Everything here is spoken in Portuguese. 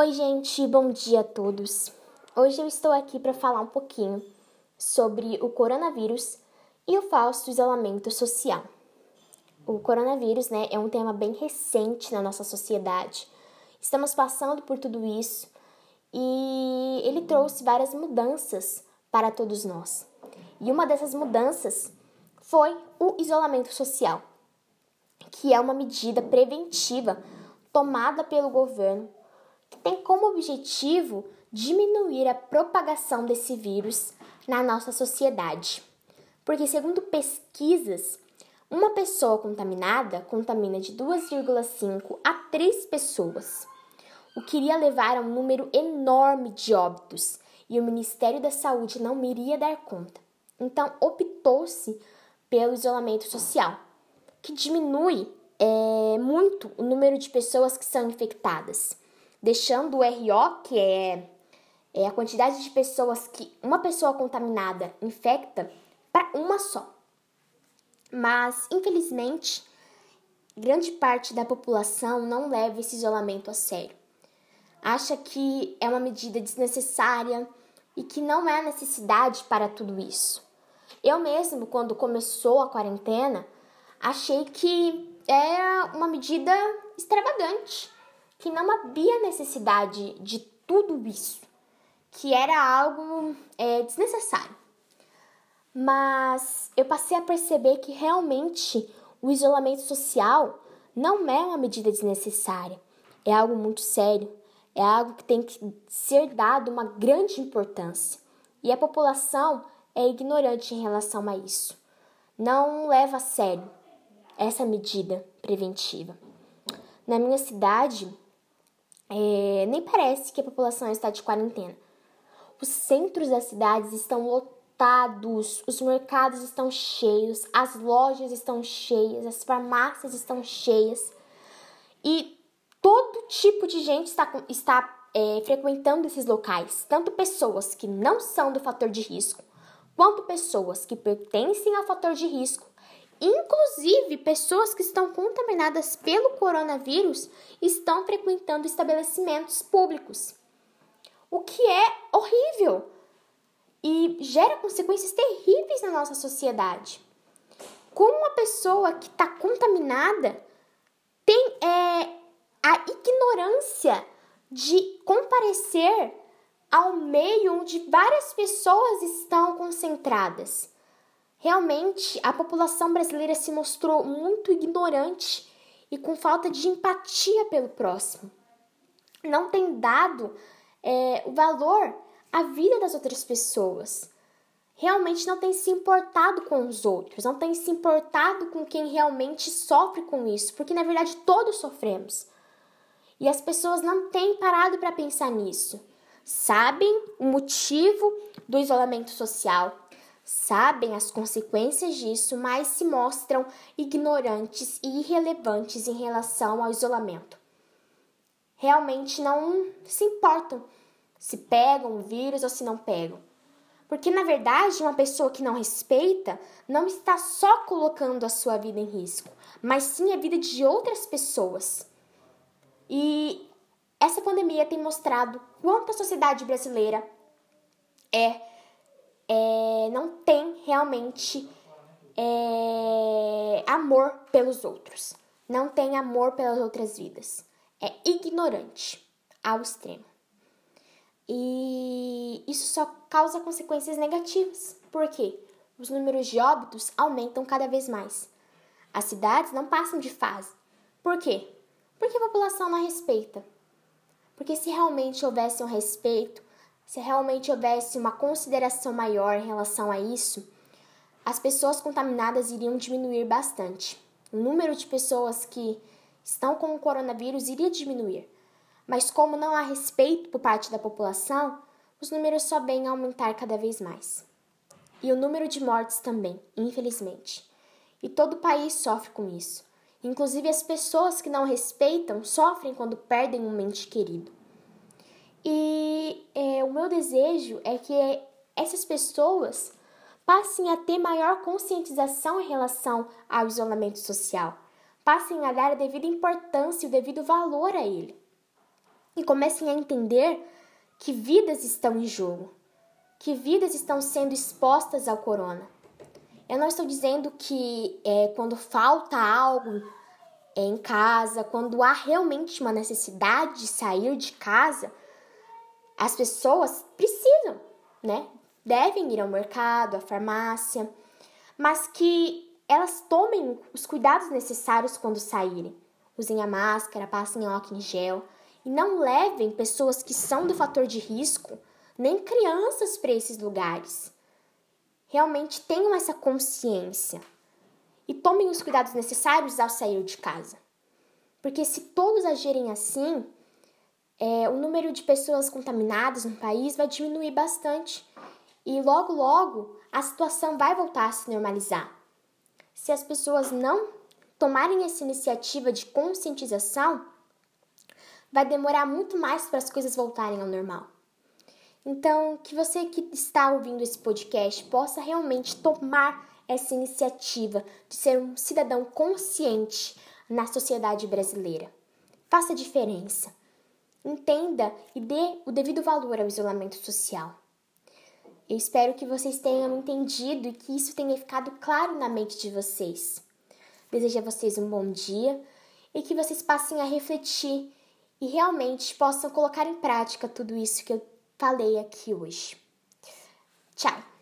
Oi, gente, bom dia a todos. Hoje eu estou aqui para falar um pouquinho sobre o coronavírus e o falso isolamento social. O coronavírus, né, é um tema bem recente na nossa sociedade. Estamos passando por tudo isso e ele trouxe várias mudanças para todos nós. E uma dessas mudanças foi o isolamento social, que é uma medida preventiva tomada pelo governo tem como objetivo diminuir a propagação desse vírus na nossa sociedade. Porque, segundo pesquisas, uma pessoa contaminada contamina de 2,5 a 3 pessoas, o que iria levar a um número enorme de óbitos e o Ministério da Saúde não iria dar conta. Então, optou-se pelo isolamento social, que diminui é, muito o número de pessoas que são infectadas, deixando o RO, que é, é a quantidade de pessoas que uma pessoa contaminada infecta, para uma só. Mas, infelizmente, grande parte da população não leva esse isolamento a sério. Acha que é uma medida desnecessária e que não é necessidade para tudo isso. Eu mesmo, quando começou a quarentena, achei que é uma medida extravagante, que não havia necessidade de tudo isso, que era algo é, desnecessário. Mas eu passei a perceber que realmente o isolamento social não é uma medida desnecessária, é algo muito sério, é algo que tem que ser dado uma grande importância. E a população é ignorante em relação a isso. Não leva a sério essa medida preventiva. Na minha cidade, é, nem parece que a população está de quarentena. Os centros das cidades estão lotados, os mercados estão cheios, as lojas estão cheias, as farmácias estão cheias e todo tipo de gente está, está é, frequentando esses locais, tanto pessoas que não são do fator de risco, quanto pessoas que pertencem ao fator de risco Inclusive, pessoas que estão contaminadas pelo coronavírus estão frequentando estabelecimentos públicos, o que é horrível e gera consequências terríveis na nossa sociedade. Como uma pessoa que está contaminada tem é, a ignorância de comparecer ao meio onde várias pessoas estão concentradas. Realmente, a população brasileira se mostrou muito ignorante e com falta de empatia pelo próximo. Não tem dado é, o valor à vida das outras pessoas. Realmente não tem se importado com os outros, não tem se importado com quem realmente sofre com isso, porque na verdade todos sofremos. E as pessoas não têm parado para pensar nisso. Sabem o motivo do isolamento social, sabem as consequências disso, mas se mostram ignorantes e irrelevantes em relação ao isolamento. Realmente não se importam se pegam o vírus ou se não pegam. Porque, na verdade, uma pessoa que não respeita não está só colocando a sua vida em risco, mas sim a vida de outras pessoas. E essa pandemia tem mostrado quanto a sociedade brasileira é é, não tem realmente é, amor pelos outros, não tem amor pelas outras vidas, é ignorante ao extremo. E isso só causa consequências negativas, porque os números de óbitos aumentam cada vez mais. As cidades não passam de fase. Por quê? Porque a população não respeita. Porque se realmente houvesse um respeito, se realmente houvesse uma consideração maior em relação a isso, as pessoas contaminadas iriam diminuir bastante. O número de pessoas que estão com o coronavírus iria diminuir. Mas como não há respeito por parte da população, os números só vêm aumentar cada vez mais. E o número de mortes também, infelizmente. E todo o país sofre com isso. Inclusive as pessoas que não respeitam sofrem quando perdem um mente querido. E é, o meu desejo é que essas pessoas passem a ter maior conscientização em relação ao isolamento social, passem a dar a devida importância e o devido valor a ele. e comecem a entender que vidas estão em jogo, que vidas estão sendo expostas ao corona. Eu não estou dizendo que é, quando falta algo é, em casa, quando há realmente uma necessidade de sair de casa, as pessoas precisam, né? Devem ir ao mercado, à farmácia, mas que elas tomem os cuidados necessários quando saírem. Usem a máscara, passem álcool em gel e não levem pessoas que são do fator de risco, nem crianças para esses lugares realmente tenham essa consciência e tomem os cuidados necessários ao sair de casa. Porque se todos agirem assim, é, o número de pessoas contaminadas no país vai diminuir bastante e logo, logo a situação vai voltar a se normalizar. Se as pessoas não tomarem essa iniciativa de conscientização, vai demorar muito mais para as coisas voltarem ao normal. Então, que você que está ouvindo esse podcast possa realmente tomar essa iniciativa de ser um cidadão consciente na sociedade brasileira. Faça diferença. Entenda e dê o devido valor ao isolamento social. Eu espero que vocês tenham entendido e que isso tenha ficado claro na mente de vocês. Desejo a vocês um bom dia e que vocês passem a refletir e realmente possam colocar em prática tudo isso que eu falei aqui hoje. Tchau!